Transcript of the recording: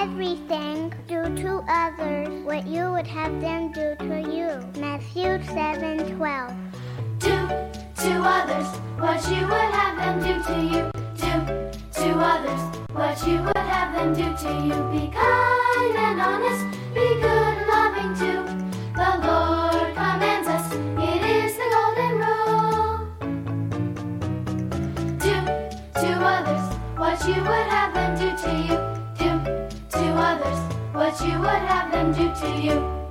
everything, do to others what you would have them do to you. Matthew 7 12. Do to others what you would have them do to you. Do to others what you would have them do to you. Be kind and honest, be good and loving too. The Lord commands us, it is the golden rule. Do to others what you would have them do to you. You would have them do to you.